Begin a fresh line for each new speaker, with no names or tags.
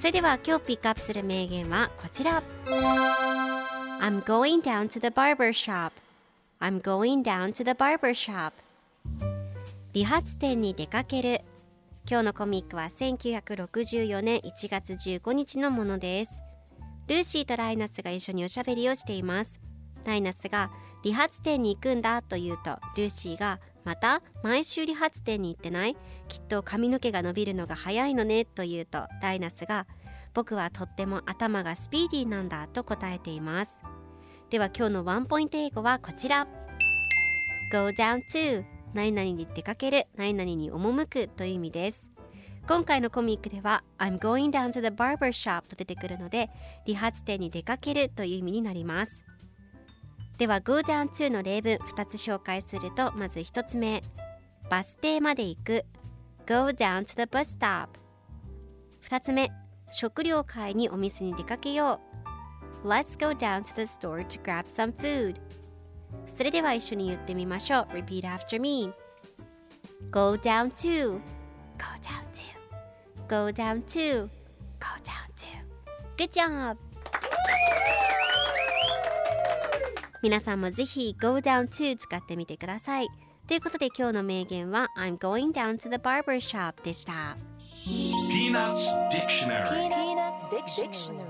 それでは今日ピックアップする名言はこちら。I'm going down to the barber shop. I'm going down to the barber shop. 理髪店に出かける。今日のコミックは1964年1月15日のものです。ルーシーとライナスが一緒におしゃべりをしています。ライナスが理髪店に行くんだと言うとルーシーがまた毎週理髪店に行ってない？きっと髪の毛が伸びるのが早いのねと言うとライナスが僕はとっても頭がスピーディーなんだと答えています。では今日のワンポイント英語はこちら。Go down to 何々に出かける何々に赴くという意味です。今回のコミックでは I'm going down to the barber shop と出てくるので理髪店に出かけるという意味になります。では Go down to の例文2つ紹介するとまず1つ目バス停まで行く Go down to the bus stop 2つ目食料買いにお店に出かけよう Let's go down to the store to grab some food それでは一緒に言ってみましょう Repeat after me Go down to Go down to Go down to Go down to Good job! 皆さんもぜひ Go down to 使ってみてください。ということで今日の名言は I'm going down to the barber shop でした。
Peanuts Dictionary